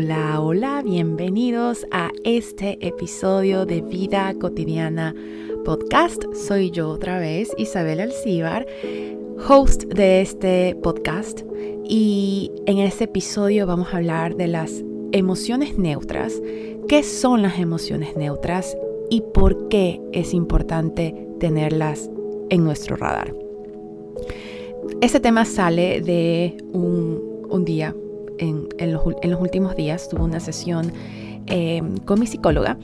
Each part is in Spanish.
Hola, hola, bienvenidos a este episodio de Vida Cotidiana Podcast. Soy yo otra vez, Isabel Alcíbar, host de este podcast. Y en este episodio vamos a hablar de las emociones neutras. ¿Qué son las emociones neutras y por qué es importante tenerlas en nuestro radar? Este tema sale de un, día, en, los, últimos días, tuve una sesión em, con mi psicóloga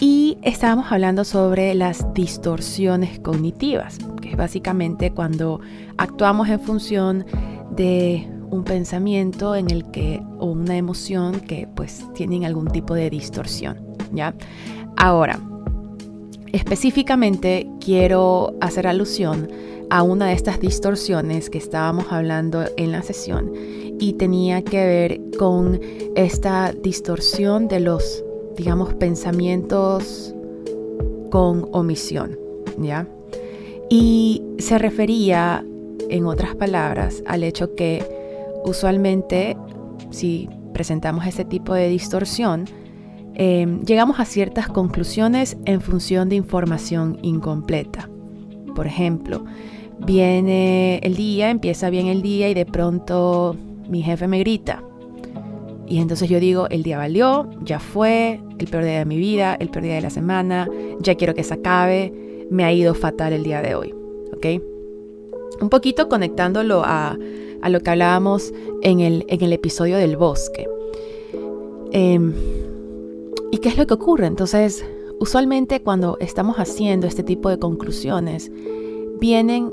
y estábamos hablando sobre las distorsiones cognitivas, que es básicamente cuando actuamos en función de un pensamiento en el que o una emoción que pues tienen algún tipo de distorsión, ¿ya? Ahora, específicamente quiero hacer alusión a una de estas distorsiones que estábamos hablando en la sesión y tenía que ver con esta distorsión de los, digamos, pensamientos con omisión, ¿ya? Y se refería, en otras palabras, al hecho que usualmente si presentamos este tipo de distorsión, em, llegamos a ciertas conclusiones en función de información incompleta. Por ejemplo, Viene el día, empieza bien el día y de pronto mi jefe me grita. Y entonces yo digo, el día valió, ya fue, el peor día de mi vida, el peor día de la semana, ya quiero que se acabe, me ha ido fatal el día de hoy. ¿Ok? Un poquito conectándolo a, lo que hablábamos en el, en el episodio del bosque. Em, ¿Y qué es lo que ocurre? Entonces, usualmente cuando estamos haciendo este tipo de conclusiones, vienen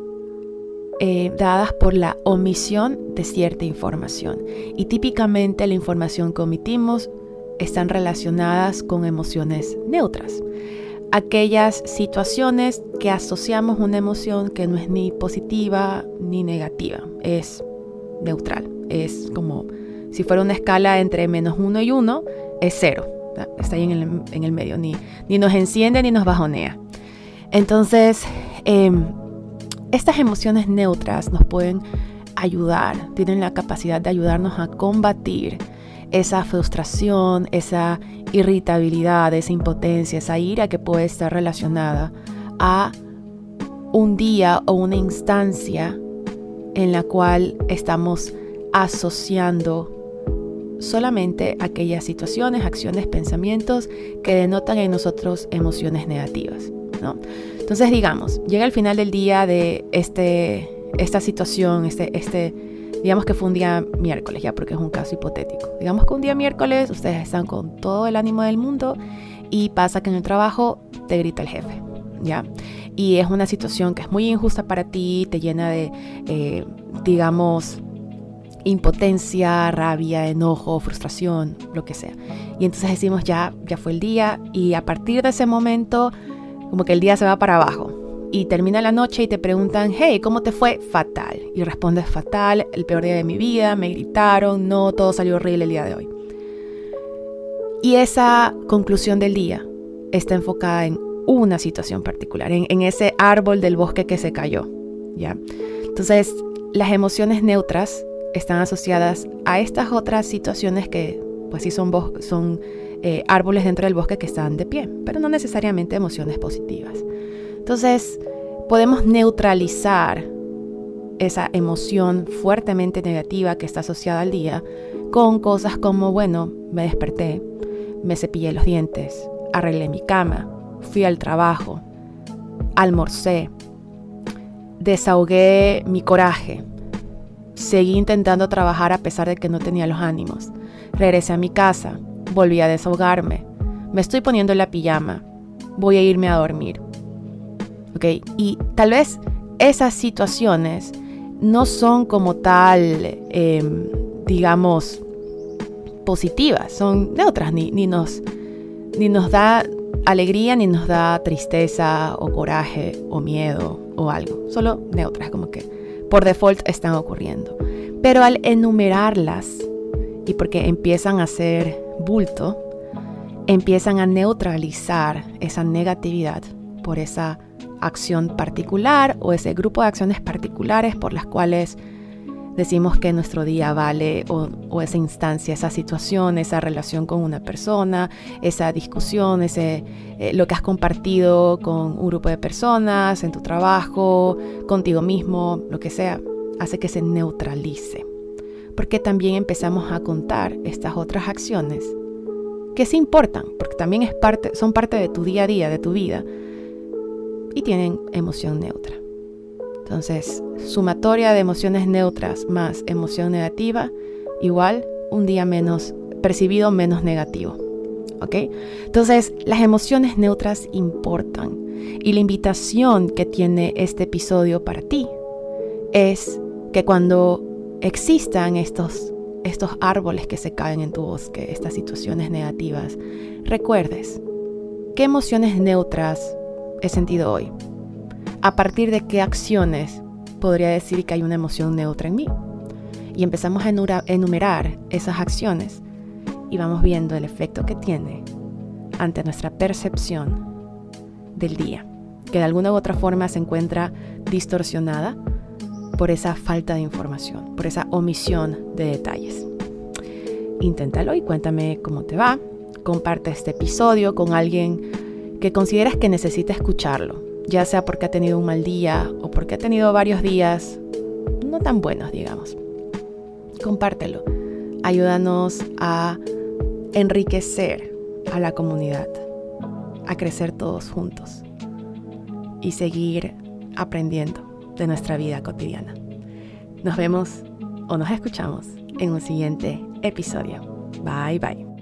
eh, dadas por la omisión de cierta información. Y típicamente la información que omitimos están relacionadas con emociones neutras. Aquellas situaciones que asociamos una emoción que no es ni positiva ni negativa, es neutral. Es como si fuera una escala entre menos uno y uno, es cero. Está ahí en el, medio, ni, ni, nos enciende ni nos bajonea. Entonces, em, estas emociones neutras nos pueden ayudar, tienen la capacidad de ayudarnos a combatir esa frustración, esa irritabilidad, esa impotencia, esa ira que puede estar relacionada a un día o una instancia en la cual estamos asociando solamente aquellas situaciones, acciones, pensamientos que denotan en nosotros emociones negativas. ¿no? Entonces, digamos, llega el final del día de este, esta situación, este, este, digamos que fue un día miércoles, ya porque es un caso hipotético. Digamos que un día miércoles ustedes están con todo el ánimo del mundo y pasa que en el trabajo te grita el jefe, ¿ya? Y es una situación que es muy injusta para ti, te llena de, eh, digamos, impotencia, rabia, enojo, frustración, lo que sea. Y entonces decimos, ya, ya fue el día y a partir de ese momento como que el día se va para abajo. Y termina la noche y te preguntan, hey, ¿cómo te fue? Fatal. Y respondes, fatal, el peor día de mi vida, me gritaron, no, todo salió horrible el día de hoy. Y esa conclusión del día está enfocada en una situación particular, en, ese árbol del bosque que se cayó. ¿ya? Entonces, las emociones neutras están asociadas a estas otras situaciones que, pues sí, son, son eh, árboles dentro del bosque que están de pie, pero no necesariamente emociones positivas. Entonces, podemos neutralizar esa emoción fuertemente negativa que está asociada al día con cosas como, bueno, me desperté, me cepillé los dientes, arreglé mi cama, fui al trabajo, almorcé, desahogué mi coraje, seguí intentando trabajar a pesar de que no tenía los ánimos, regresé a mi casa, Volví a desahogarme. Me estoy poniendo la pijama. Voy a irme a dormir. ¿Ok? Y tal vez esas situaciones no son como tal, em, digamos, positivas, son neutras, ni, ni, nos, ni nos da alegría, ni nos da tristeza o coraje o miedo o algo, solo neutras, como que por default están ocurriendo. Pero al enumerarlas, y porque empiezan a ser bulto, empiezan a neutralizar esa negatividad por esa acción particular o ese grupo de acciones particulares por las cuales decimos que nuestro día vale o, esa instancia, esa situación, esa relación con una persona, esa discusión, ese, eh, lo que has compartido con un grupo de personas, en tu trabajo, contigo mismo, lo que sea, hace que se neutralice. Porque también empezamos a contar estas otras acciones que se importan, porque también es parte, son parte de tu día a día, de tu vida, y tienen emoción neutra. Entonces, sumatoria de emociones neutras más emoción negativa, igual un día menos percibido menos negativo. ¿Ok? Entonces, las emociones neutras importan. Y la invitación que tiene este episodio para ti es que cuando existan estos, estos árboles que se caen en tu bosque, estas situaciones negativas, recuerdes qué emociones neutras he sentido hoy a partir de qué acciones podría decir que hay una emoción neutra en mí. Y empezamos a enumerar esas acciones y vamos viendo el efecto que tiene ante nuestra percepción del día, que de alguna u otra forma se encuentra distorsionada por esa falta de información, por esa omisión de detalles. Inténtalo y cuéntame cómo te va. Comparte este episodio con alguien que consideras que necesita escucharlo ya sea porque ha tenido un mal día o porque ha tenido varios días no tan buenos, digamos. Compártelo. Ayúdanos a enriquecer a la comunidad, a crecer todos juntos y seguir aprendiendo de nuestra vida cotidiana. Nos vemos o nos escuchamos en un siguiente episodio. Bye bye.